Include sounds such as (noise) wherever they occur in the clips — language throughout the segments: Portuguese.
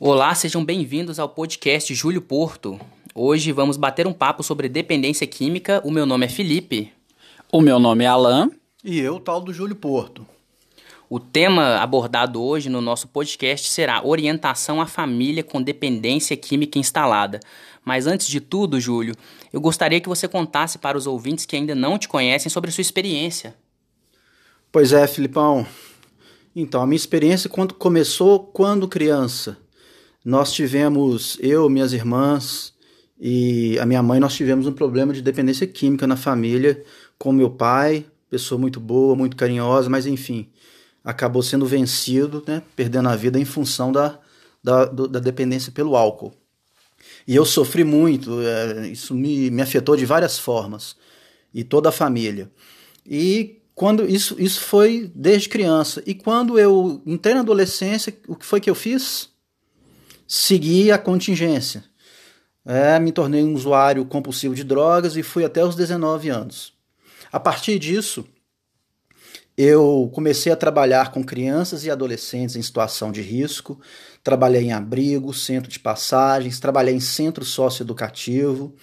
Olá, sejam bem-vindos ao podcast Júlio Porto. Hoje vamos bater um papo sobre dependência química. O meu nome é Felipe. O meu nome é Alan. E eu, tal do Júlio Porto. O tema abordado hoje no nosso podcast será orientação à família com dependência química instalada. Mas antes de tudo, Júlio, eu gostaria que você contasse para os ouvintes que ainda não te conhecem sobre a sua experiência. Pois é, Filipão. Então, a minha experiência quando começou quando criança. Nós tivemos, eu, minhas irmãs e a minha mãe, nós tivemos um problema de dependência química na família com meu pai, pessoa muito boa, muito carinhosa, mas enfim, acabou sendo vencido, né, perdendo a vida em função da, da, da dependência pelo álcool. E eu sofri muito, é, isso me, me afetou de várias formas, e toda a família. E quando isso, isso foi desde criança. E quando eu entrei na adolescência, o que foi que eu fiz? Segui a contingência. É, me tornei um usuário compulsivo de drogas e fui até os 19 anos. A partir disso, eu comecei a trabalhar com crianças e adolescentes em situação de risco, trabalhei em abrigo, centro de passagens, trabalhei em centro socioeducativo,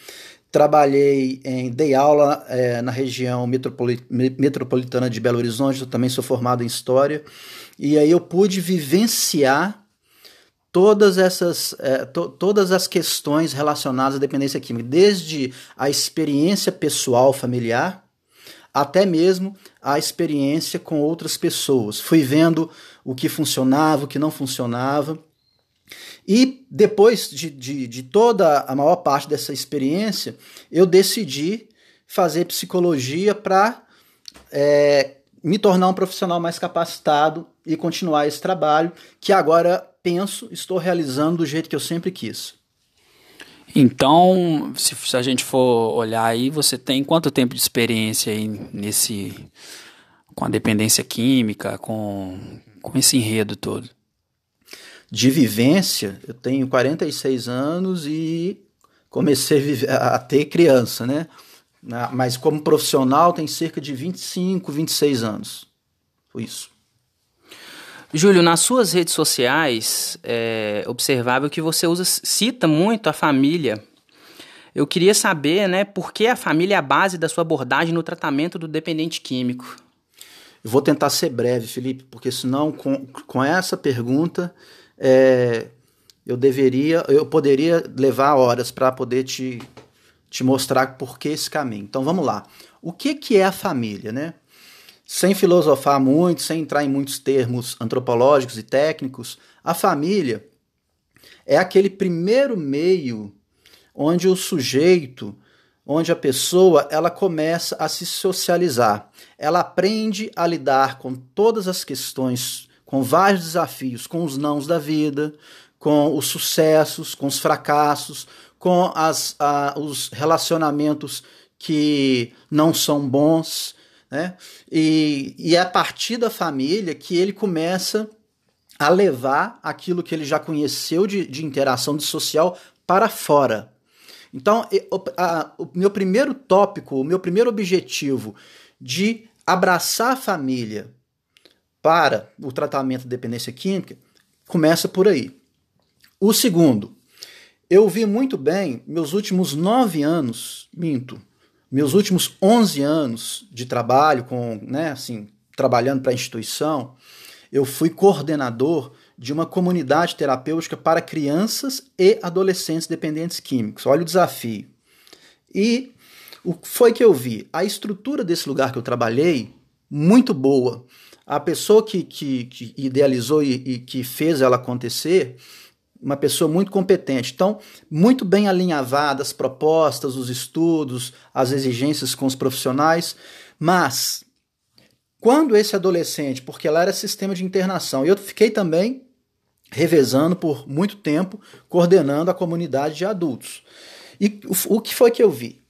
trabalhei em dei aula é, na região metropolitana de Belo Horizonte, eu também sou formado em história, e aí eu pude vivenciar todas essas é, to, todas as questões relacionadas à dependência química, desde a experiência pessoal familiar até mesmo a experiência com outras pessoas. Fui vendo o que funcionava, o que não funcionava. E depois de, de, de toda a maior parte dessa experiência, eu decidi fazer psicologia para é, me tornar um profissional mais capacitado e continuar esse trabalho que agora penso, estou realizando do jeito que eu sempre quis. Então, se, se, a gente for olhar aí, você tem quanto tempo de experiência aí nesse com a dependência química, com, com esse enredo todo? De vivência, eu tenho 46 anos e comecei a, viver, a ter criança, né? Mas como profissional tem cerca de 25, 26 anos. Foi isso. Júlio, nas suas redes sociais, é observável que você usa, cita muito a família. Eu queria saber, né, por que a família é a base da sua abordagem no tratamento do dependente químico? Eu vou tentar ser breve, Felipe, porque senão com, com essa pergunta é, eu deveria, eu poderia levar horas para poder te, te mostrar por que esse caminho. Então vamos lá. O que, que é a família, né? Sem filosofar muito, sem entrar em muitos termos antropológicos e técnicos, a família é aquele primeiro meio onde o sujeito, onde a pessoa, ela começa a se socializar. Ela aprende a lidar com todas as questões, com vários desafios, com os nãos da vida, com os sucessos, com os fracassos, com as, a, os relacionamentos que não são bons né? E, e é a partir da família que ele começa a levar aquilo que ele já conheceu de, de interação de social para fora. Então, a, o meu primeiro tópico, o meu primeiro objetivo de abraçar a família para o tratamento de dependência química começa por aí. O segundo, eu vi muito bem meus últimos nove anos, minto, meus últimos 11 anos de trabalho com, né, assim, trabalhando para a instituição, eu fui coordenador de uma comunidade terapêutica para crianças e adolescentes dependentes químicos. Olha o desafio. E o que foi que eu vi? A estrutura desse lugar que eu trabalhei, muito boa. A pessoa que, que, que idealizou e, e que fez ela acontecer uma pessoa muito competente. Então, muito bem alinhavadas as propostas, os estudos, as exigências com os profissionais, mas quando esse adolescente, porque lá era sistema de internação, eu fiquei também revezando por muito tempo, coordenando a comunidade de adultos. E o que foi que eu vi?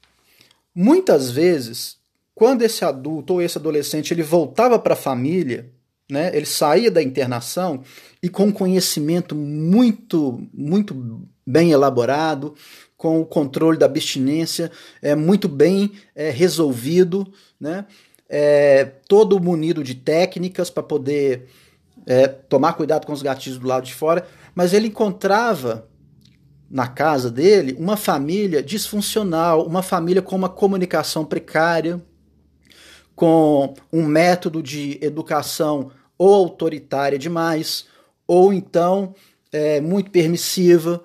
Muitas vezes, quando esse adulto ou esse adolescente ele voltava para a família, né? Ele saía da internação e com conhecimento muito, muito bem elaborado, com o controle da abstinência é, muito bem é, resolvido, né? É, todo munido de técnicas para poder é, tomar cuidado com os gatilhos do lado de fora, mas ele encontrava na casa dele uma família disfuncional, uma família com uma comunicação precária, com um método de educação ou autoritária demais, ou então é, muito permissiva,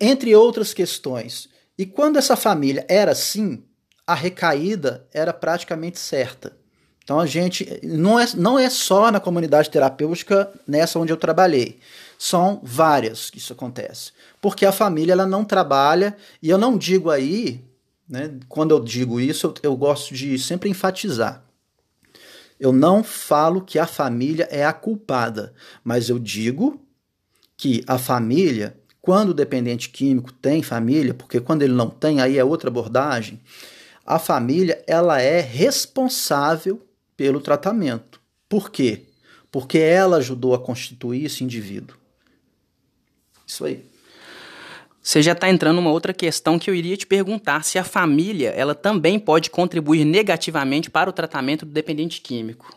entre outras questões. E quando essa família era assim, a recaída era praticamente certa. Então a gente não é, não é só na comunidade terapêutica nessa onde eu trabalhei. São várias que isso acontece. Porque a família ela não trabalha, e eu não digo aí, né, quando eu digo isso, eu, eu gosto de sempre enfatizar. Eu não falo que a família é a culpada, mas eu digo que a família, quando o dependente químico tem família, porque quando ele não tem, aí é outra abordagem, a família ela é responsável pelo tratamento. Por quê? Porque ela ajudou a constituir esse indivíduo. Isso aí. Você já está entrando numa outra questão que eu iria te perguntar se a família ela também pode contribuir negativamente para o tratamento do dependente químico.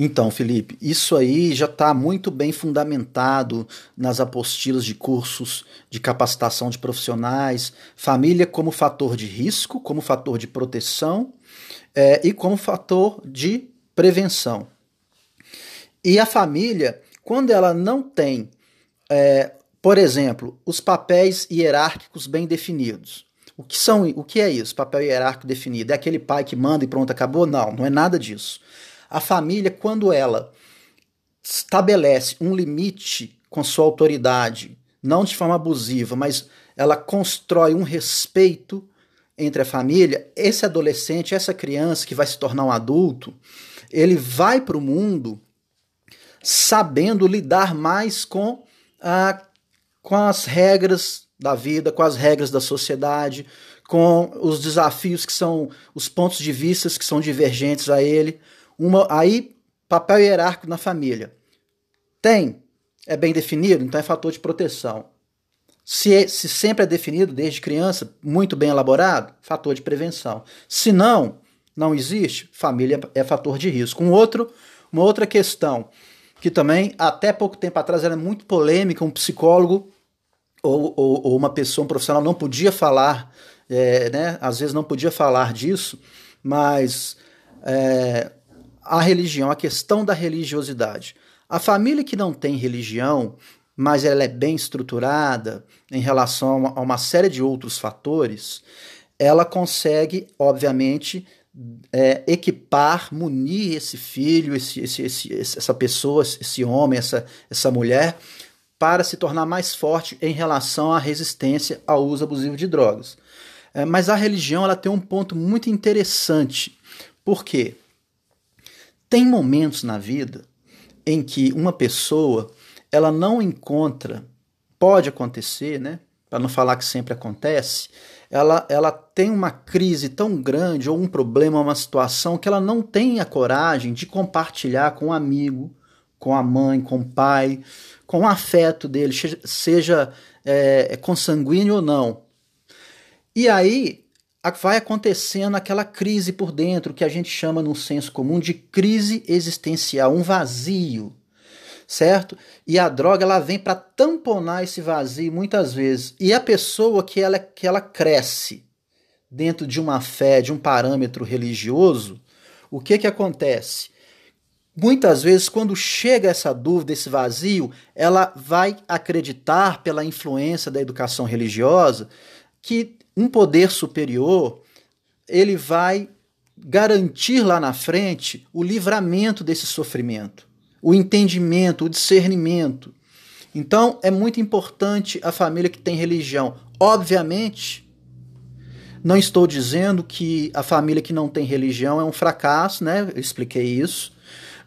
Então, Felipe, isso aí já está muito bem fundamentado nas apostilas de cursos de capacitação de profissionais, família como fator de risco, como fator de proteção é, e como fator de prevenção. E a família, quando ela não tem, é, por exemplo, os papéis hierárquicos bem definidos. O que são? O que é isso? Papel hierárquico definido? É aquele pai que manda e pronto, acabou? Não, não é nada disso. A família, quando ela estabelece um limite com sua autoridade, não de forma abusiva, mas ela constrói um respeito entre a família, esse adolescente, essa criança que vai se tornar um adulto, ele vai para o mundo sabendo lidar mais com, a, com as regras da vida, com as regras da sociedade, com os desafios que são os pontos de vista que são divergentes a ele. Uma, aí, papel hierárquico na família. Tem, é bem definido, então é fator de proteção. Se, é, se sempre é definido desde criança, muito bem elaborado, fator de prevenção. Se não, não existe, família é fator de risco. Um outro, uma outra questão que também até pouco tempo atrás era muito polêmica, um psicólogo ou, ou, ou uma pessoa, um profissional não podia falar, é, né, às vezes não podia falar disso, mas é, a religião, a questão da religiosidade. A família que não tem religião, mas ela é bem estruturada em relação a uma série de outros fatores, ela consegue, obviamente, é, equipar, munir esse filho, esse, esse, esse, essa pessoa, esse homem, essa, essa mulher, para se tornar mais forte em relação à resistência ao uso abusivo de drogas. É, mas a religião ela tem um ponto muito interessante. Por quê? Tem momentos na vida em que uma pessoa ela não encontra, pode acontecer, né? Para não falar que sempre acontece, ela, ela tem uma crise tão grande ou um problema, uma situação que ela não tem a coragem de compartilhar com um amigo, com a mãe, com o pai, com o afeto dele, seja é, consanguíneo ou não. E aí vai acontecendo aquela crise por dentro que a gente chama no senso comum de crise existencial, um vazio certo? E a droga ela vem para tamponar esse vazio muitas vezes. E a pessoa que ela, que ela cresce dentro de uma fé, de um parâmetro religioso, o que que acontece? Muitas vezes, quando chega essa dúvida, esse vazio, ela vai acreditar, pela influência da educação religiosa, que um poder superior ele vai garantir lá na frente o livramento desse sofrimento o entendimento, o discernimento. Então é muito importante a família que tem religião. Obviamente, não estou dizendo que a família que não tem religião é um fracasso, né? Eu expliquei isso.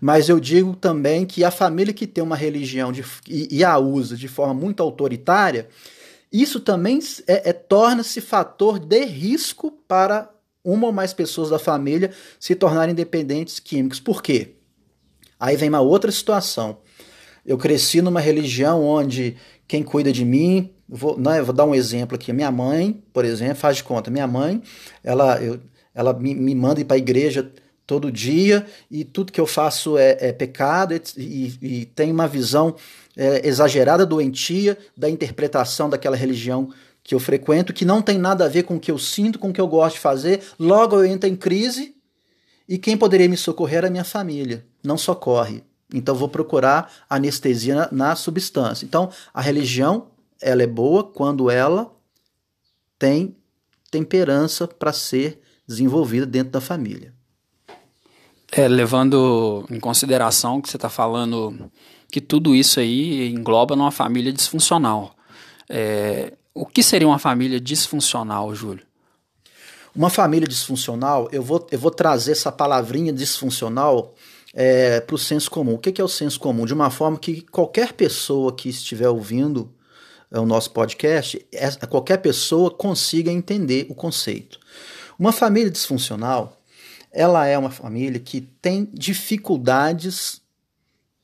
Mas eu digo também que a família que tem uma religião de, e, e, a usa de forma muito autoritária, isso também é, é torna-se fator de risco para uma ou mais pessoas da família se tornarem dependentes químicos. Por quê? Aí vem uma outra situação. Eu cresci numa religião onde quem cuida de mim, vou, eu vou dar um exemplo aqui. Minha mãe, por exemplo, faz de conta, minha mãe, ela, eu, ela me, me manda ir para a igreja todo dia e tudo que eu faço é, é pecado e, e, e tem uma visão é, exagerada, doentia da interpretação daquela religião que eu frequento, que não tem nada a ver com o que eu sinto, com o que eu gosto de fazer. Logo eu entro em crise e quem poderia me socorrer é a minha família. Não socorre. Então vou procurar anestesia na, na substância. Então a religião ela é boa quando ela tem temperança para ser desenvolvida dentro da família. É, levando em consideração que você está falando que tudo isso aí engloba numa família disfuncional. É, o que seria uma família disfuncional, Júlio? Uma família disfuncional, eu vou, eu vou trazer essa palavrinha disfuncional é, para o senso comum. O que, que é o senso comum? De uma forma que qualquer pessoa que estiver ouvindo é, o nosso podcast, qualquer pessoa consiga entender o conceito. Uma família disfuncional, ela é uma família que tem dificuldades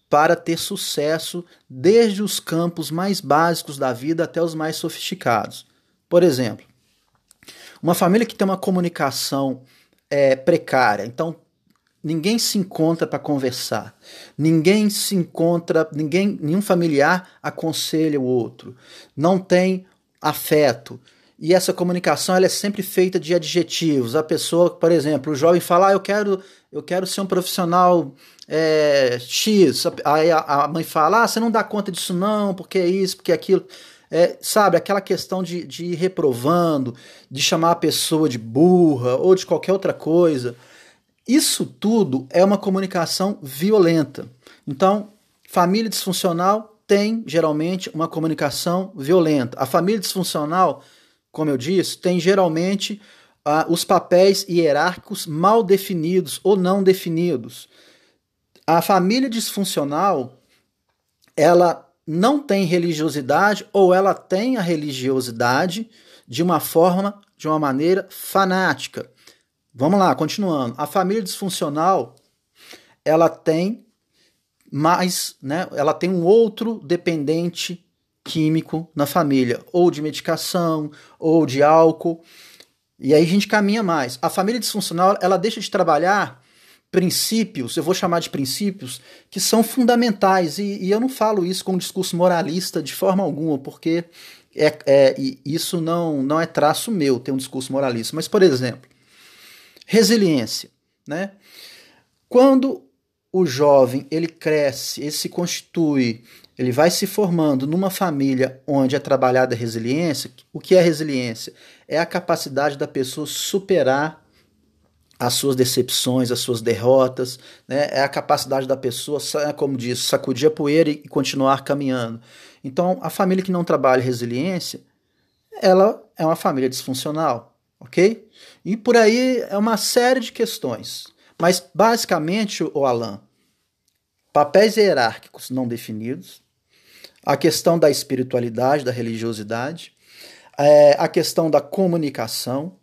para ter sucesso desde os campos mais básicos da vida até os mais sofisticados. Por exemplo, uma família que tem uma comunicação é, precária, então ninguém se encontra para conversar, ninguém se encontra, ninguém, nenhum familiar aconselha o outro, não tem afeto. E essa comunicação ela é sempre feita de adjetivos. A pessoa, por exemplo, o jovem fala: ah, eu quero, eu quero ser um profissional é, X. Aí a, a, mãe fala: ah, você não dá conta disso, não, porque é isso, porque é aquilo. É, sabe, aquela questão de, de ir reprovando, de chamar a pessoa de burra ou de qualquer outra coisa. Isso tudo é uma comunicação violenta. Então, família disfuncional tem geralmente uma comunicação violenta. A família disfuncional, como eu disse, tem geralmente uh, os papéis hierárquicos mal definidos ou não definidos. A família disfuncional, ela não tem religiosidade ou ela tem a religiosidade de uma forma, de uma maneira fanática. Vamos lá, continuando. A família disfuncional, ela tem mais, né, ela tem um outro dependente químico na família, ou de medicação, ou de álcool. E aí a gente caminha mais. A família disfuncional, ela deixa de trabalhar princípios, eu vou chamar de princípios, que são fundamentais. E, e eu não falo isso com um discurso moralista de forma alguma, porque é, é, isso não, não é traço meu, ter um discurso moralista. Mas, por exemplo, resiliência. Né? Quando o jovem ele cresce, ele se constitui, ele vai se formando numa família onde é trabalhada a resiliência, o que é resiliência? É a capacidade da pessoa superar as suas decepções, as suas derrotas, né? é a capacidade da pessoa, como diz, sacudir a poeira e continuar caminhando. Então, a família que não trabalha resiliência, ela é uma família disfuncional, ok? E por aí é uma série de questões. Mas, basicamente, o Alan, papéis hierárquicos não definidos, a questão da espiritualidade, da religiosidade, é, a questão da comunicação,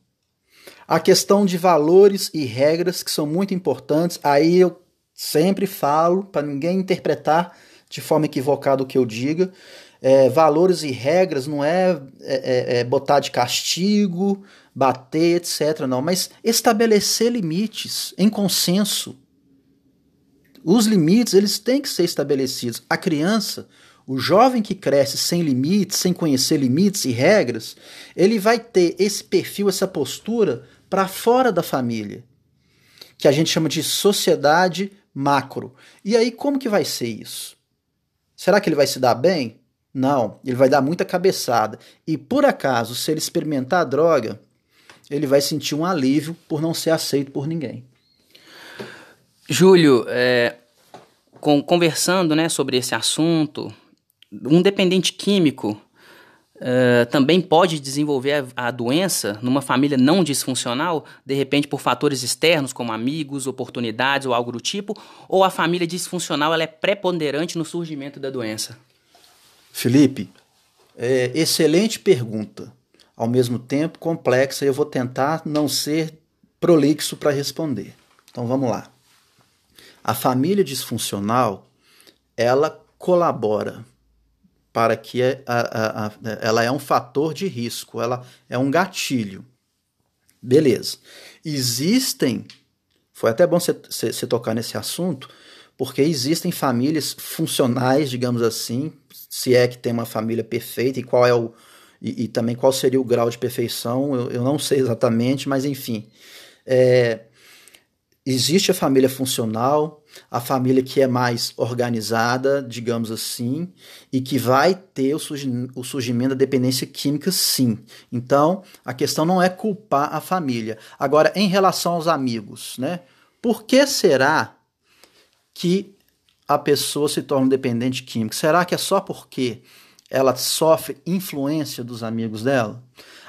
a questão de valores e regras que são muito importantes. Aí eu sempre falo para ninguém interpretar de forma equivocada o que eu diga. É, valores e regras não é, é, é, é botar de castigo, bater, etc. Não, mas estabelecer limites em consenso. Os limites eles têm que ser estabelecidos. A criança, o jovem que cresce sem limites, sem conhecer limites e regras, ele vai ter esse perfil, essa postura para fora da família, que a gente chama de sociedade macro. E aí, como que vai ser isso? Será que ele vai se dar bem? Não, ele vai dar muita cabeçada. E por acaso, se ele experimentar a droga, ele vai sentir um alívio por não ser aceito por ninguém. Júlio, é, com, conversando né, sobre esse assunto, um dependente químico Uh, também pode desenvolver a, a, doença numa família não disfuncional, de repente por fatores externos, como amigos, oportunidades ou algo do tipo, ou a família disfuncional ela é preponderante no surgimento da doença? Felipe, é, excelente pergunta. Ao mesmo tempo complexa, eu vou tentar não ser prolixo para responder. Então vamos lá. A família disfuncional ela colabora para que a, a, a, ela é um fator de risco, ela é um gatilho. Beleza. Existem Foi até bom você tocar nesse assunto, porque existem famílias funcionais, digamos assim, se é que tem uma família perfeita e qual é o e, e também qual seria o grau de perfeição, eu, eu não sei exatamente, mas enfim. É, existe a família funcional, a família que é mais organizada, digamos assim, e que vai ter o, surgimento da dependência química, sim. Então, a questão não é culpar a família. Agora, em relação aos amigos, né? Por que será que a pessoa se torna dependente químico? Será que é só porque ela sofre influência dos amigos dela?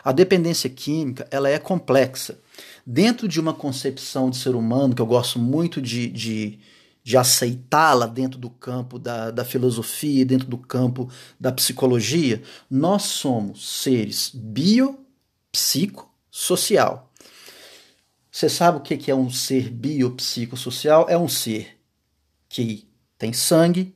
A dependência química ela é complexa. Dentro de uma concepção de ser humano, que eu gosto muito de, de, de aceitá-la dentro do campo da, da filosofia, dentro do campo da psicologia, nós somos seres biopsicossocial. Você sabe o que é um ser biopsicossocial? É um ser que tem sangue,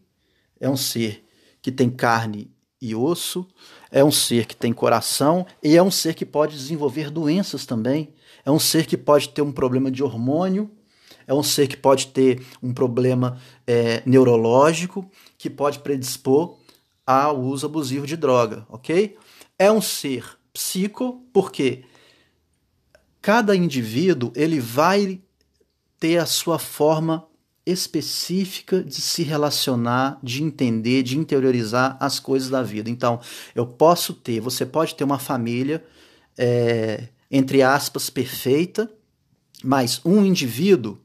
é um ser que tem carne e osso, é um ser que tem coração e é um ser que pode desenvolver doenças também. É um ser que pode ter um problema de hormônio, é um ser que pode ter um problema é, neurológico, que pode predispor ao uso abusivo de droga, ok? É um ser psico, porque cada indivíduo ele vai ter a sua forma específica de se relacionar, de entender, de interiorizar as coisas da vida. Então, eu posso ter, você pode ter uma família, é, entre aspas, perfeita, mas um indivíduo,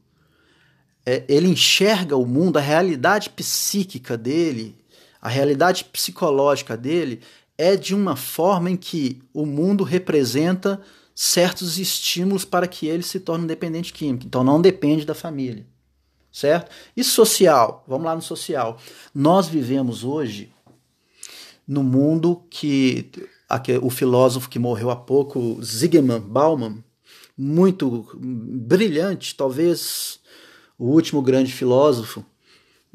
é, ele enxerga o mundo, a realidade psíquica dele, a realidade psicológica dele, é de uma forma em que o mundo representa certos estímulos para que ele se torne um dependente químico. Então, não depende da família certo? E social, vamos lá no social. Nós vivemos hoje no mundo que o filósofo que morreu há pouco, Zygmunt Bauman, muito brilhante, talvez o último grande filósofo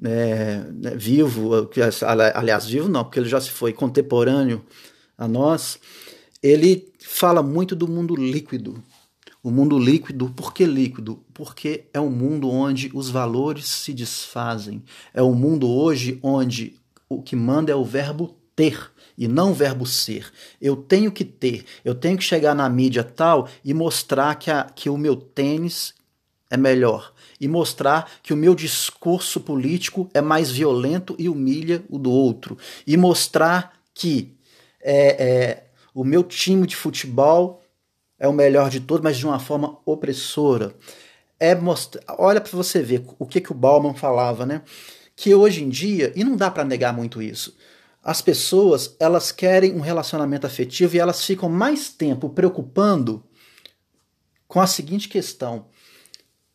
é, né, vivo, aliás, vivo não, porque ele já se foi contemporâneo a nós, ele fala muito do mundo líquido, o mundo líquido, por que líquido? Porque é um mundo onde os valores se desfazem. É um mundo hoje onde o que manda é o verbo ter e não verbo ser. Eu tenho que ter, eu tenho que chegar na mídia tal e mostrar que, a, que o meu tênis é melhor. E mostrar que o meu discurso político é mais violento e humilha o do outro. E mostrar que é, é, o meu time de futebol é o melhor de todos, mas de uma forma opressora. É mostrar, olha para você ver o que, que o Bauman falava, né? Que hoje em dia, e não dá para negar muito isso, as pessoas elas querem um relacionamento afetivo e elas ficam mais tempo preocupando com a seguinte questão: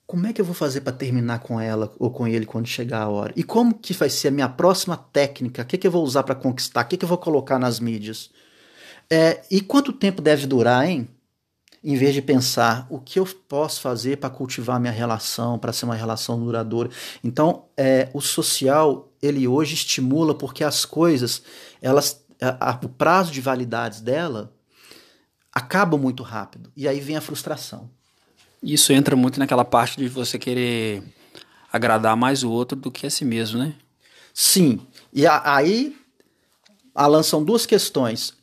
como é que eu vou fazer para terminar com ela ou com ele quando chegar a hora? E como que vai ser a minha próxima técnica? O que, que eu vou usar para conquistar? O que, que eu vou colocar nas mídias? É, e quanto tempo deve durar, hein? Em vez de pensar o que eu posso fazer para cultivar minha relação, para ser uma relação duradoura. Então, é, o social, ele hoje estimula porque as coisas, elas, a, a, o prazo de validades dela acaba muito rápido. E aí vem a frustração. Isso entra muito naquela parte de você querer agradar mais o outro do que a si mesmo, né? Sim. E a, aí, Alan, são duas questões.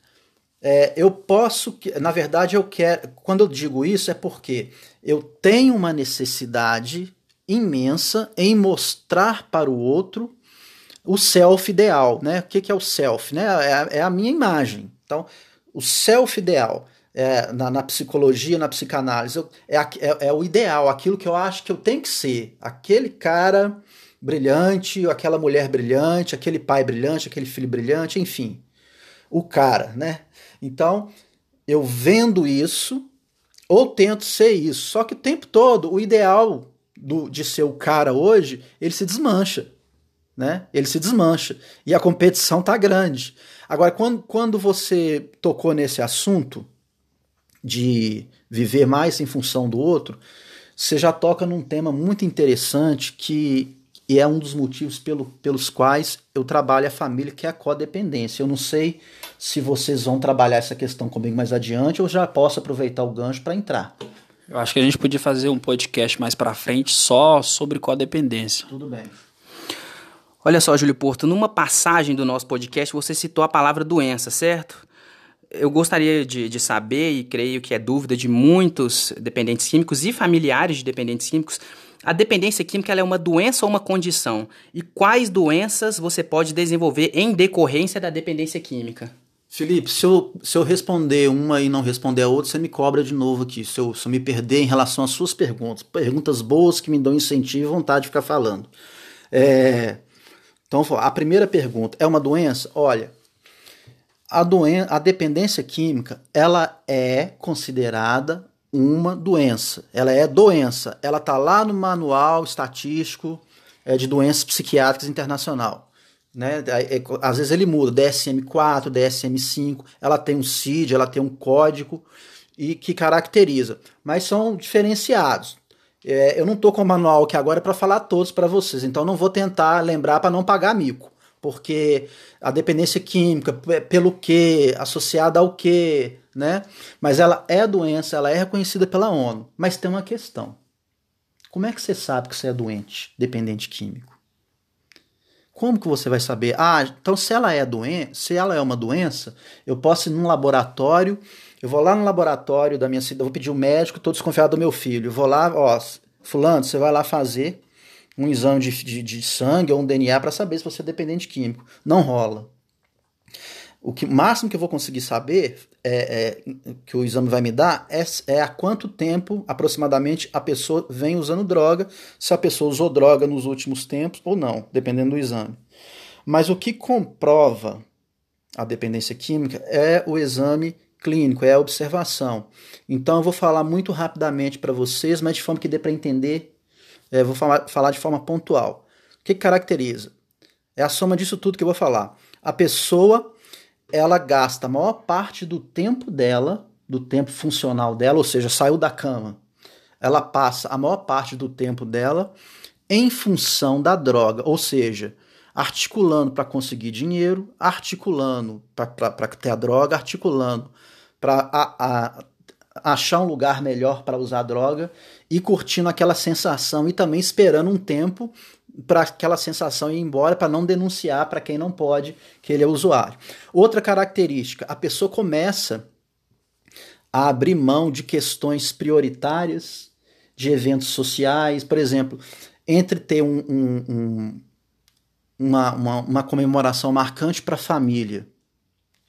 É, eu posso, na verdade, eu quero. Quando eu digo isso, é porque eu tenho uma necessidade imensa em mostrar para o outro o self ideal, né? O que, que é o self? Né? É, a, é a minha imagem. Então, o self ideal é, na, na, psicologia, na psicanálise, eu, é, é, é, o ideal, aquilo que eu acho que eu tenho que ser. Aquele cara brilhante, aquela mulher brilhante, aquele pai brilhante, aquele filho brilhante, enfim. O cara, né? Então, eu vendo isso, ou tento ser isso. Só que o tempo todo, o ideal do, de ser o cara hoje, ele se desmancha. Né? Ele se desmancha. E a competição tá grande. Agora, quando, quando você tocou nesse assunto de viver mais em função do outro, você já toca num tema muito interessante que e é um dos motivos pelo, pelos quais eu trabalho a família, que é a codependência. Eu não sei se vocês vão trabalhar essa questão comigo mais adiante ou já posso aproveitar o gancho para entrar. Eu acho que a gente podia fazer um podcast mais para frente só sobre codependência. Tudo bem. Olha só, Júlio Porto, numa passagem do nosso podcast você citou a palavra doença, certo? Eu gostaria de, de saber, e creio que é dúvida de muitos dependentes químicos e familiares de dependentes químicos, a dependência química é uma doença ou uma condição? E quais doenças você pode desenvolver em decorrência da dependência química? Felipe, se eu, se eu responder uma e não responder a outra, você me cobra de novo aqui. Se eu, se eu me perder em relação às suas perguntas. Perguntas boas que me dão incentivo e vontade de ficar falando. É, então, a primeira pergunta: é uma doença? Olha, a, doen a dependência química ela é considerada uma doença. Ela é doença. Ela está lá no manual estatístico é, de doenças psiquiátricas internacional. Né? É, às vezes ele muda, DSM-4, DSM-5, ela tem um CID, ela tem um código e que caracteriza, mas são diferenciados. É, eu não estou com o manual aqui agora para falar todos para vocês, então não vou tentar lembrar para não pagar mico, porque a dependência química, pelo que, associada ao que, né? Mas ela é doença, ela é reconhecida pela ONU. Mas tem uma questão. Como é que você sabe que você é doente, dependente químico? Como que você vai saber? Ah, então se ela é doença, se ela é uma doença, eu posso ir num laboratório, eu vou lá no laboratório da minha cidade, vou pedir o um médico, estou desconfiado do meu filho. Eu vou lá, ó, fulano, você vai lá fazer um exame de, de, de sangue ou um DNA para saber se você é dependente químico. Não rola. O que máximo que eu vou conseguir saber é, é, que o exame vai me dar é, é há quanto tempo aproximadamente a pessoa vem usando droga, se a pessoa usou droga nos últimos tempos ou não, dependendo do exame. Mas o que comprova a dependência química é o exame clínico, é a observação. Então eu vou falar muito rapidamente para vocês, mas de forma que dê para entender, é, vou falar, falar de forma pontual. O que caracteriza? É a soma disso tudo que eu vou falar. A pessoa ela gasta a maior parte do tempo dela, do tempo funcional dela, ou seja, saiu da cama, ela passa a maior parte do tempo dela em função da droga, ou seja, articulando para conseguir dinheiro, articulando para ter a droga, articulando para achar um lugar melhor para usar droga e curtindo aquela sensação e também esperando um tempo para aquela sensação ir embora, para não denunciar para quem não pode que ele é usuário. Outra característica, a pessoa começa a abrir mão de questões prioritárias, de eventos sociais, por exemplo, entre ter um, um, um, uma, uma, uma comemoração marcante para a família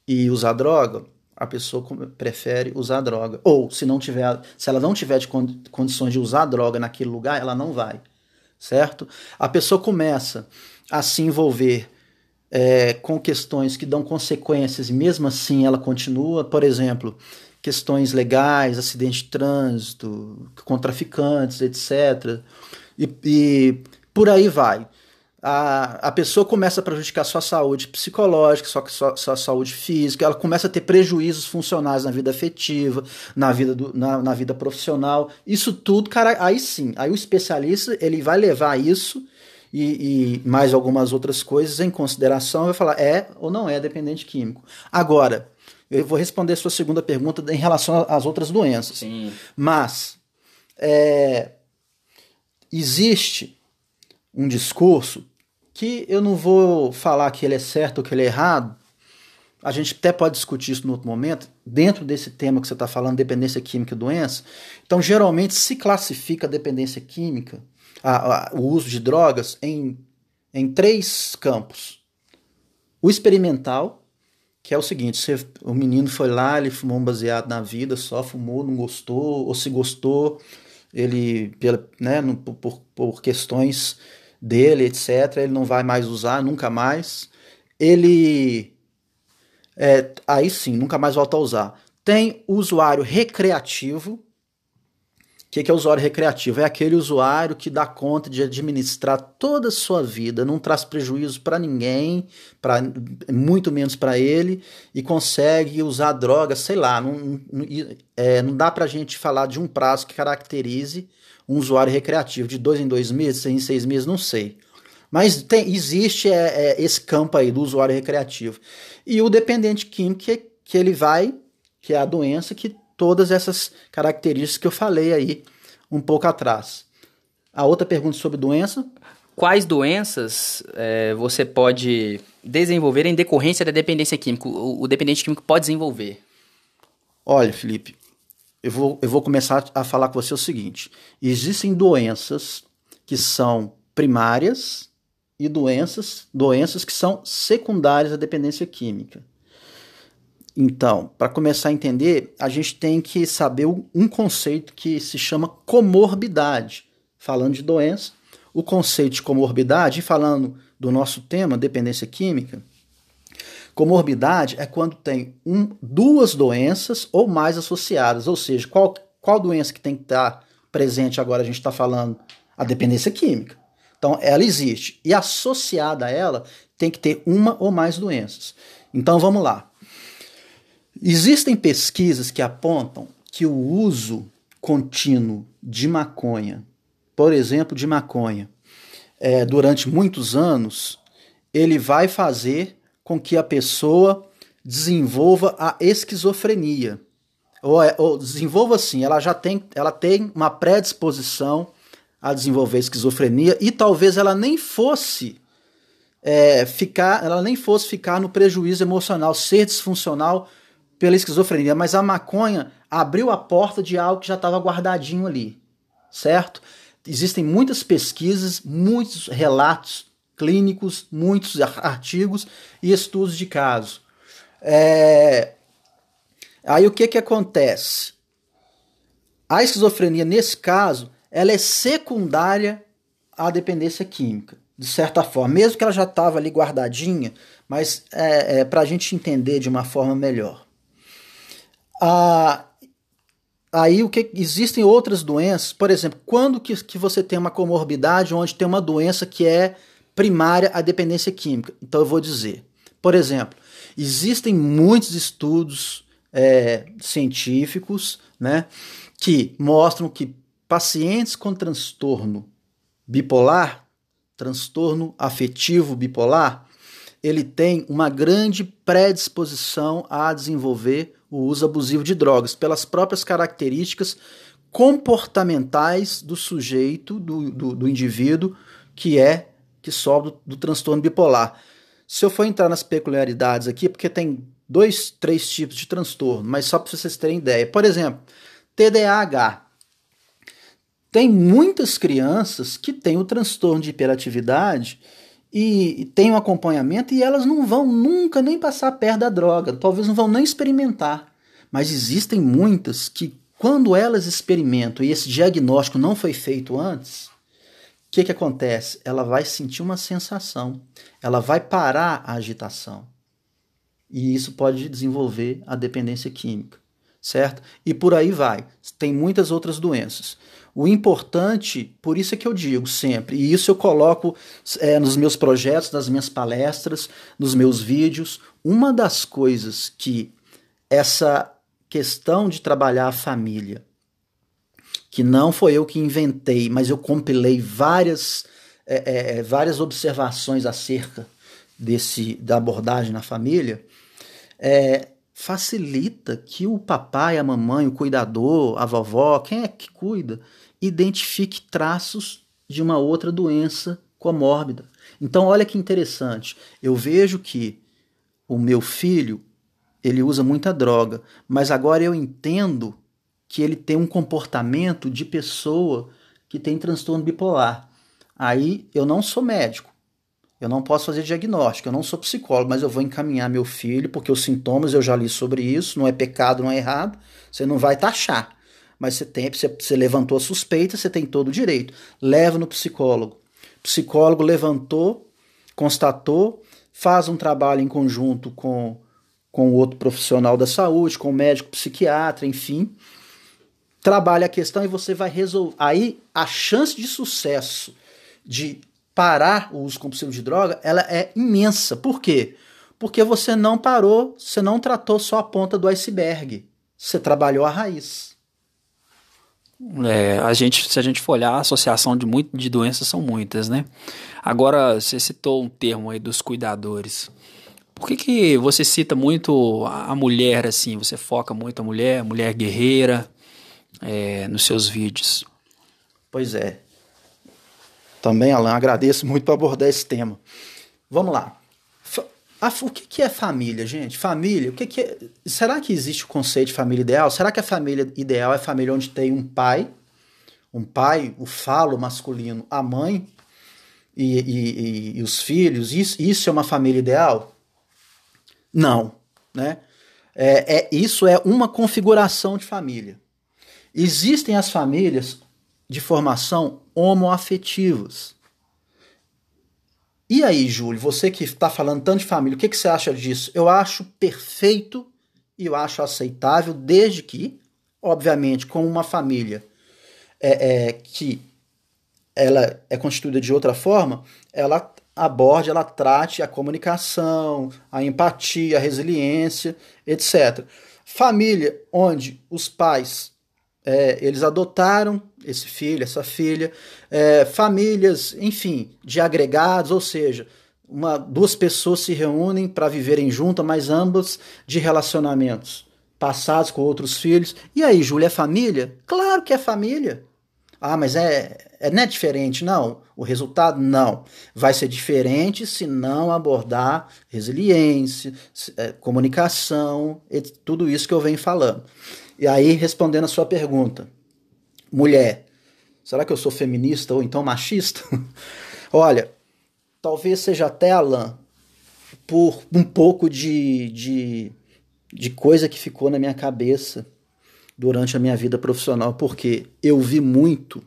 e usar droga, a pessoa prefere usar droga. Ou se não tiver, se ela não tiver de condições de usar droga naquele lugar, ela não vai certo? A pessoa começa a se envolver é, com questões que dão consequências e mesmo assim ela continua, por exemplo, questões legais, acidente de trânsito, com traficantes, etc. E, e por aí vai a, a pessoa começa a prejudicar sua saúde psicológica, sua, sua, sua, saúde física, ela começa a ter prejuízos funcionais na vida afetiva, na vida, do, na, na vida profissional. Isso tudo, cara, aí sim, aí o especialista ele vai levar isso e, e mais algumas outras coisas em consideração, vai falar é ou não é dependente químico. Agora, eu vou responder a sua segunda pergunta em relação às outras doenças. Sim. Mas é, existe um discurso que eu não vou falar que ele é certo ou que ele é errado. A gente até pode discutir isso no outro momento, dentro desse tema que você está falando, dependência química e doença. Então, geralmente se classifica a dependência química, a, a, o uso de drogas, em, em três campos. O experimental, que é o seguinte: você, o menino foi lá, ele fumou um baseado na vida, só fumou, não gostou, ou se gostou, ele, pela, né, por, por questões dele, etc. Ele não vai mais usar, nunca mais. Ele. É, aí sim, nunca mais volta a usar. Tem o usuário recreativo. O que, que é usuário recreativo? É aquele usuário que dá conta de administrar toda a sua vida, não traz prejuízo para ninguém, pra, muito menos para ele, e consegue usar drogas, sei lá, não, não, é, não dá para a gente falar de um prazo que caracterize um usuário recreativo de dois em dois meses, seis em seis meses, não sei. Mas tem, existe é, é, esse campo aí do usuário recreativo. E o dependente químico, que, que ele vai, que é a doença que todas essas características que eu falei aí um pouco atrás. A outra pergunta sobre doença. Quais doenças é, você pode desenvolver em decorrência da dependência química? O, o dependente químico pode desenvolver? Olha, Felipe, eu vou, eu vou começar a falar com você o seguinte: existem doenças que são primárias e doenças, doenças que são secundárias à dependência química. Então, para começar a entender, a gente tem que saber um conceito que se chama comorbidade. Falando de doença, o conceito de comorbidade, falando do nosso tema, dependência química, comorbidade é quando tem um, duas doenças ou mais associadas, ou seja, qual, qual doença que tem que estar presente agora, a gente está falando, a dependência química. Então, ela existe. E associada a ela, tem que ter uma ou mais doenças. Então, vamos lá. Existem pesquisas que apontam que o uso contínuo de maconha, por exemplo, de maconha, é, durante muitos anos, ele vai fazer com que a pessoa desenvolva a esquizofrenia. Ou, é, ou desenvolva assim, ela já tem, ela tem uma predisposição a desenvolver esquizofrenia e talvez ela nem fosse é, ficar, ela nem fosse ficar no prejuízo emocional, ser disfuncional pela esquizofrenia, mas a maconha abriu a porta de algo que já estava guardadinho ali, certo? Existem muitas pesquisas, muitos relatos clínicos, muitos artigos e estudos de caso. É... Aí o que, que acontece? A esquizofrenia, nesse caso, ela é secundária à dependência química, de certa forma, mesmo que ela já estava ali guardadinha, mas é, é para a gente entender de uma forma melhor. Ah, aí o que existem outras doenças, por exemplo, quando que, que você tem uma comorbidade onde tem uma doença que é primária à dependência química? Então eu vou dizer, por exemplo, existem muitos estudos é, científicos, né, que mostram que pacientes com transtorno bipolar, transtorno afetivo bipolar, ele tem uma grande predisposição a desenvolver o uso abusivo de drogas, pelas próprias características comportamentais do sujeito, do, do, do indivíduo que é, que sofre do, do transtorno bipolar. Se eu for entrar nas peculiaridades aqui, porque tem dois, três tipos de transtorno, mas só para vocês terem ideia. Por exemplo, TDAH. Tem muitas crianças que têm o transtorno de hiperatividade e têm um acompanhamento e elas não vão nunca nem passar perto da droga, talvez não vão nem experimentar. Mas existem muitas que, quando elas experimentam e esse diagnóstico não foi feito antes, que, que acontece? Ela vai sentir uma sensação, ela vai parar a agitação. E isso pode desenvolver a dependência química, certo? E por aí vai. Tem muitas outras doenças. O importante, por isso é que eu digo sempre, e isso eu coloco é, nos meus projetos, nas minhas palestras, nos meus vídeos, uma das coisas que essa questão de trabalhar a família, que não foi eu que inventei, mas eu compilei várias, é, é, várias observações acerca desse da abordagem na família, é, facilita que o papai, a mamãe, o cuidador, a vovó, quem é que cuida, identifique traços de uma outra doença comórbida. Então, olha que interessante. Eu vejo que o meu filho ele usa muita droga, mas agora eu entendo que ele tem um comportamento de pessoa que tem transtorno bipolar. Aí eu não sou médico, eu não posso fazer diagnóstico, eu não sou psicólogo, mas eu vou encaminhar meu filho, porque os sintomas eu já li sobre isso, não é pecado, não é errado, você não vai taxar mas você tem, você, levantou a suspeita, você tem todo o direito. Leva no psicólogo. O psicólogo levantou, constatou, faz um trabalho em conjunto com com outro profissional da saúde, com o médico psiquiatra, enfim, trabalha a questão e você vai resolver. Aí a chance de sucesso de parar o uso compulsivo de droga, ela é imensa. Por quê? Porque você não parou, você não tratou só a ponta do iceberg. Você trabalhou a raiz. É, a gente, se a gente for olhar, a associação de, muito, de doenças são muitas, né? Agora, você citou um termo aí dos cuidadores. Por que, que você cita muito a mulher assim? Você foca muito a mulher, mulher guerreira, é, nos seus vídeos? Pois é. Também, Alan, agradeço muito por abordar esse tema. Vamos lá. O que é família, gente? Família, o que é... Será que existe o conceito de família ideal? Será que a família ideal é a família onde tem um pai, um pai, o falo masculino, a mãe e, e, e os filhos? Isso, isso é uma família ideal? Não, né? É, é, isso é uma configuração de família. Existem as famílias de formação homoafetivas. E aí, Júlio, você que está falando tanto de família, o que, que você acha disso? Eu acho perfeito e eu acho aceitável, desde que, obviamente, com uma família é, é, que ela é constituída de outra forma, ela aborde, ela trate a comunicação, a empatia, a resiliência, etc. Família onde os pais é, eles adotaram esse filho, essa filha, é, famílias, enfim, de agregados, ou seja, uma, duas pessoas se reúnem para viverem juntas, mas ambas de relacionamentos passados com outros filhos. E aí, Júlia, é família? Claro que é família. Ah, mas é, é não é diferente, não. O resultado não vai ser diferente se não abordar resiliência, é, comunicação, tudo isso que eu venho falando. E aí, respondendo a sua pergunta, mulher, será que eu sou feminista ou então machista? (laughs) Olha, talvez seja até Alain, por um pouco de, de, de coisa que ficou na minha cabeça durante a minha vida profissional, porque eu vi muito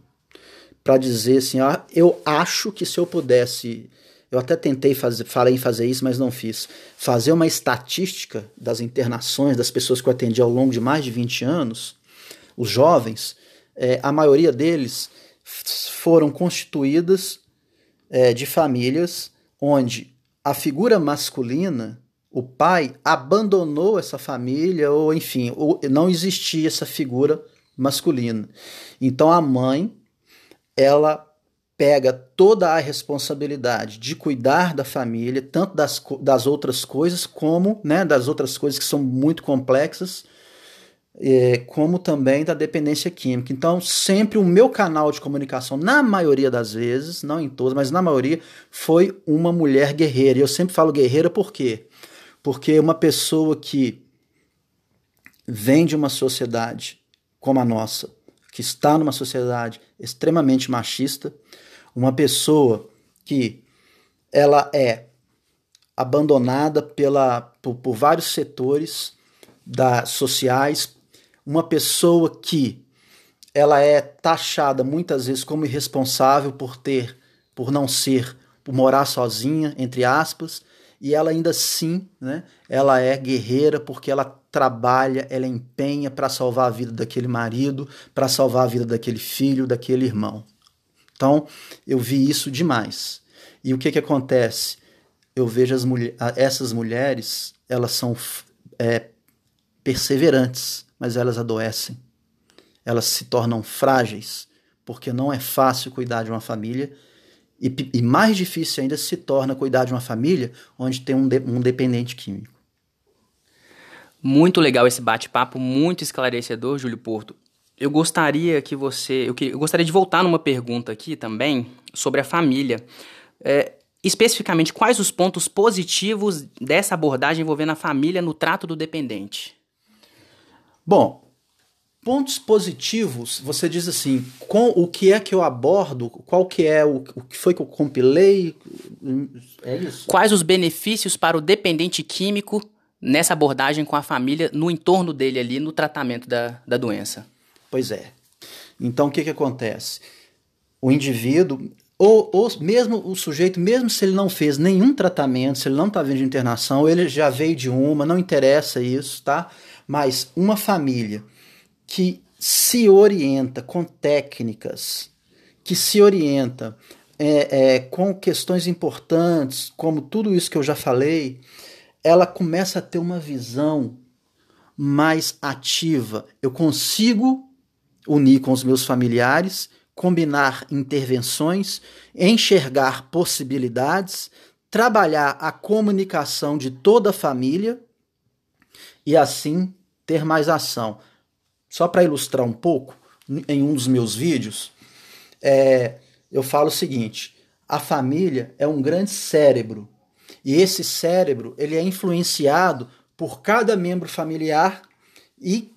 para dizer assim, ah, eu acho que se eu pudesse eu até tentei fazer, falei em fazer isso, mas não fiz. Fazer uma estatística das internações das pessoas que eu atendi ao longo de mais de 20 anos, os jovens, é, a maioria deles foram constituídas é, de famílias onde a figura masculina, o pai, abandonou essa família, ou enfim, não existia essa figura masculina. Então a mãe, ela pega toda a responsabilidade de cuidar da família, tanto das, das outras coisas, como né, das outras coisas que são muito complexas, é, como também da dependência química. Então, sempre o meu canal de comunicação, na maioria das vezes, não em todas, mas na maioria, foi uma mulher guerreira. E eu sempre falo guerreira por quê? Porque uma pessoa que vem de uma sociedade como a nossa, que está numa sociedade extremamente machista, uma pessoa que ela é abandonada pela, por, por vários setores da, sociais, uma pessoa que ela é taxada muitas vezes como irresponsável por ter, por não ser, por morar sozinha, entre aspas, e ela ainda assim, né, ela é guerreira porque ela trabalha, ela empenha para salvar a vida daquele marido, para salvar a vida daquele filho, daquele irmão. Então, eu vi isso demais. E o que, que acontece? Eu vejo as mulher, essas mulheres, elas são é, perseverantes, mas elas adoecem. Elas se tornam frágeis, porque não é fácil cuidar de uma família. E, e mais difícil ainda se torna cuidar de uma família onde tem um, de, um dependente químico. Muito legal esse bate-papo, muito esclarecedor, Júlio Porto. Eu gostaria que você. Eu, que, eu gostaria de voltar numa pergunta aqui também sobre a família. É, especificamente, quais os pontos positivos dessa abordagem envolvendo a família no trato do dependente? Bom, pontos positivos, você diz assim, com o que é que eu abordo, qual que é o, o que foi que eu compilei, é isso? Quais os benefícios para o dependente químico nessa abordagem com a família, no entorno dele ali, no tratamento da, da doença? Pois é. Então o que, que acontece? O indivíduo, ou, ou mesmo o sujeito, mesmo se ele não fez nenhum tratamento, se ele não está vindo de internação, ele já veio de uma, não interessa isso, tá? Mas uma família que se orienta com técnicas, que se orienta é, é, com questões importantes, como tudo isso que eu já falei, ela começa a ter uma visão mais ativa. Eu consigo unir com os meus familiares, combinar intervenções, enxergar possibilidades, trabalhar a comunicação de toda a família e assim ter mais ação. Só para ilustrar um pouco, em um dos meus vídeos, é, eu falo o seguinte: a família é um grande cérebro e esse cérebro ele é influenciado por cada membro familiar e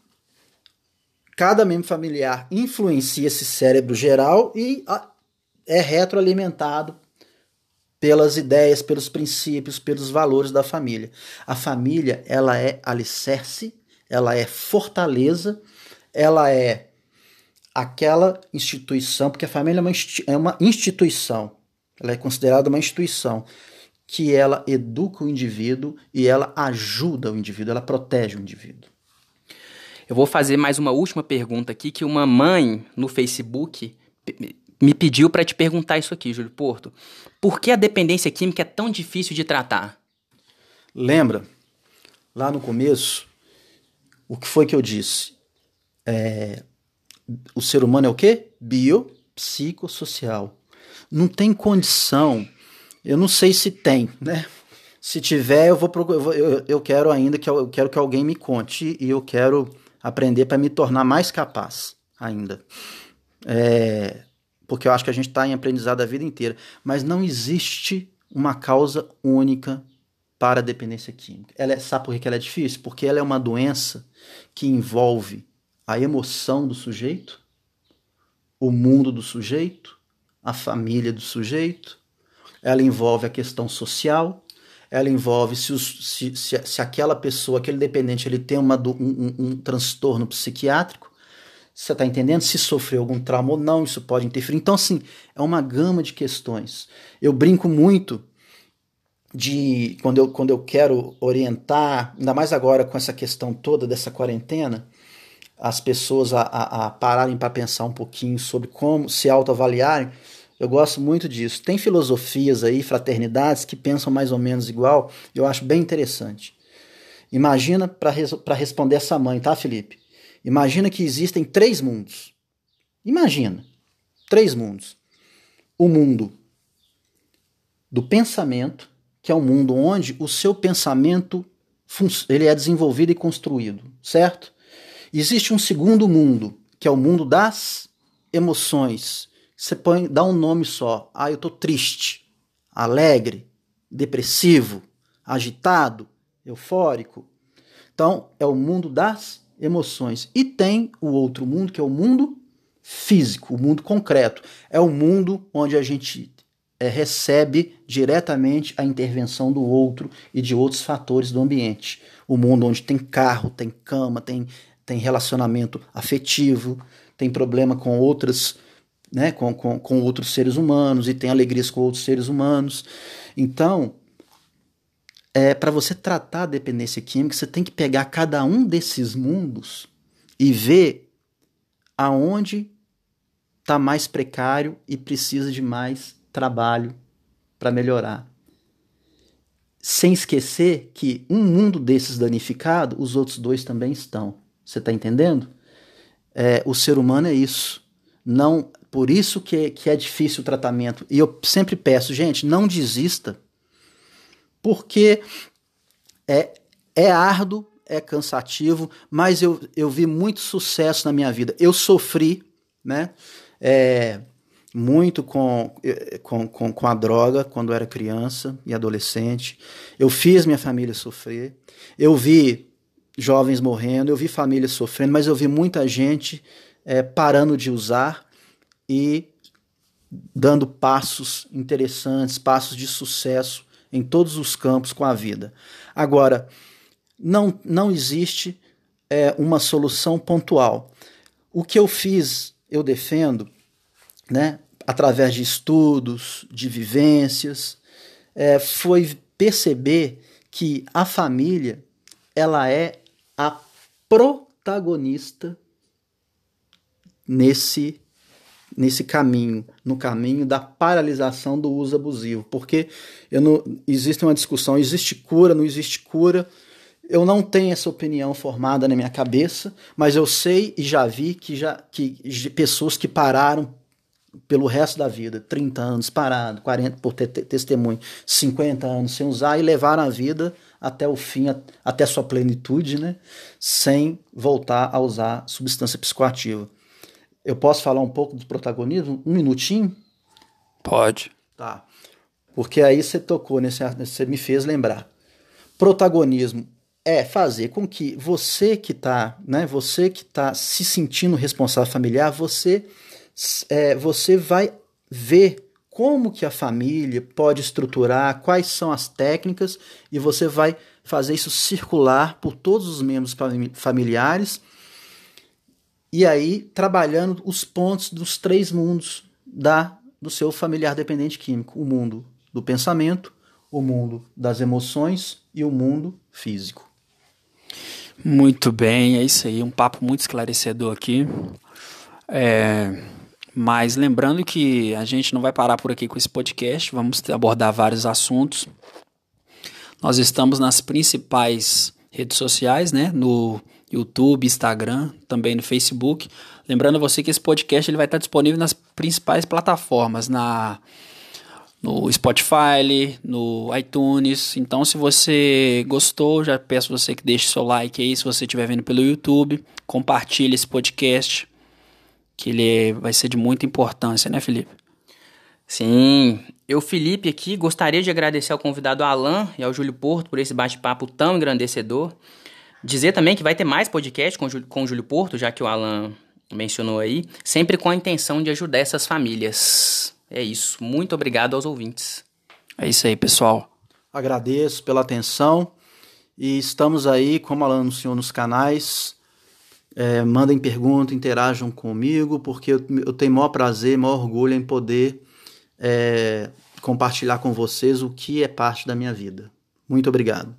cada membro familiar influencia esse cérebro geral e é retroalimentado pelas ideias, pelos princípios, pelos valores da família. A família, ela é alicerce, ela é fortaleza, ela é aquela instituição, porque a família é uma, é uma instituição, ela é considerada uma instituição que ela educa o indivíduo e ela ajuda o indivíduo, ela protege o indivíduo. Eu vou fazer mais uma última pergunta aqui que uma mãe no Facebook me pediu para te perguntar isso aqui, Júlio Porto. Por que a dependência química é tão difícil de tratar? Lembra, lá no começo, o que foi que eu disse? É, o ser humano é o quê? Biopsicossocial. Não tem condição eu não sei se tem, né? Se tiver, eu vou eu, eu quero ainda que eu quero que alguém me conte e eu quero aprender para me tornar mais capaz ainda. É, porque eu acho que a gente está em aprendizado a vida inteira. Mas não existe uma causa única para a dependência química. Ela é, sabe por que ela é difícil? Porque ela é uma doença que envolve a emoção do sujeito, o mundo do sujeito, a família do sujeito, ela envolve a questão social, ela envolve se, os, se, se, se aquela pessoa, aquele dependente, ele tem uma, um, um, um transtorno psiquiátrico, você está entendendo? Se sofreu algum trauma ou não, isso pode interferir. Então, assim, é uma gama de questões. Eu brinco muito de quando eu, quando eu quero orientar, ainda mais agora com essa questão toda dessa quarentena, as pessoas a, a, a pararem para pensar um pouquinho sobre como se autoavaliarem. Eu gosto muito disso. Tem filosofias aí, fraternidades, que pensam mais ou menos igual. Eu acho bem interessante. Imagina, para res responder essa mãe, tá, Felipe? Imagina que existem três mundos. Imagina. Três mundos. O mundo do pensamento, que é um mundo onde o seu pensamento ele é desenvolvido e construído, certo? Existe um segundo mundo, que é o mundo das emoções, você põe, dá um nome só. Ah, eu tô triste, alegre, depressivo, agitado, eufórico. Então, é o mundo das emoções. E tem o outro mundo, que é o mundo físico, o mundo concreto. É o mundo onde a gente é, recebe diretamente a intervenção do outro e de outros fatores do ambiente. O mundo onde tem carro, tem cama, tem, tem relacionamento afetivo, tem problema com outras né, com, com, com outros seres humanos e tem alegrias com outros seres humanos. Então, é, para você tratar a dependência química, você tem que pegar cada um desses mundos e ver aonde está mais precário e precisa de mais trabalho para melhorar. Sem esquecer que um mundo desses danificado, os outros dois também estão. Você está entendendo? É, o ser humano é isso. Não por isso que, que é difícil o tratamento. E eu sempre peço, gente, não desista, porque é, é árduo, é cansativo, mas eu, eu vi muito sucesso na minha vida. Eu sofri, né? É, muito com, com, com, com a droga quando eu era criança e adolescente. Eu fiz minha família sofrer. Eu vi jovens morrendo, eu vi famílias sofrendo, mas eu vi muita gente é, parando de usar e dando passos interessantes, passos de sucesso em todos os campos com a vida. Agora, não, não existe é, uma solução pontual. O que eu fiz, eu defendo, né, através de estudos, de vivências, é, foi perceber que a família ela é a protagonista nesse nesse caminho, no caminho da paralisação do uso abusivo, porque eu não, existe uma discussão, existe cura, não existe cura. Eu não tenho essa opinião formada na minha cabeça, mas eu sei e já vi que já que pessoas que pararam pelo resto da vida, 30 anos parado, 40 por ter, testemunho, 50 anos sem usar e levaram a vida até o fim, até sua plenitude, né, sem voltar a usar substância psicoativa. Eu posso falar um pouco do protagonismo? Um minutinho? Pode. Tá. Porque aí você tocou nesse, você me fez lembrar. Protagonismo é fazer com que você que está, né, você que está se sentindo responsável familiar, você, é, você vai ver como que a família pode estruturar, quais são as técnicas e você vai fazer isso circular por todos os membros familiares e aí trabalhando os pontos dos três mundos da do seu familiar dependente químico, o mundo do pensamento, o mundo das emoções e o mundo físico. Muito bem, é isso aí, um papo muito esclarecedor aqui. É, mas lembrando que a gente não vai parar por aqui com esse podcast, vamos abordar vários assuntos. Nós estamos nas principais redes sociais, né? No YouTube, Instagram, também no Facebook. Lembrando você que esse podcast ele vai estar disponível nas principais plataformas, na no Spotify, no iTunes. Então, se você gostou, já peço você que deixe seu like aí, se você estiver vendo pelo YouTube, compartilhe esse podcast, que ele vai ser de muita importância, né, Felipe? Sim, eu, Felipe, aqui gostaria de agradecer ao convidado Alan e ao Júlio Porto por esse bate-papo tão engrandecedor. Dizer também que vai ter mais podcast com, com o Júlio Porto, já que o Alan mencionou aí, sempre com a intenção de ajudar essas famílias. É isso. Muito obrigado aos ouvintes. É isso aí, pessoal. Agradeço pela atenção e estamos aí, como ela anunciou nos canais. É, mandem perguntas, interajam comigo, porque eu, eu, tenho maior prazer, maior orgulho em poder é, compartilhar com vocês o que é parte da minha vida. Muito obrigado.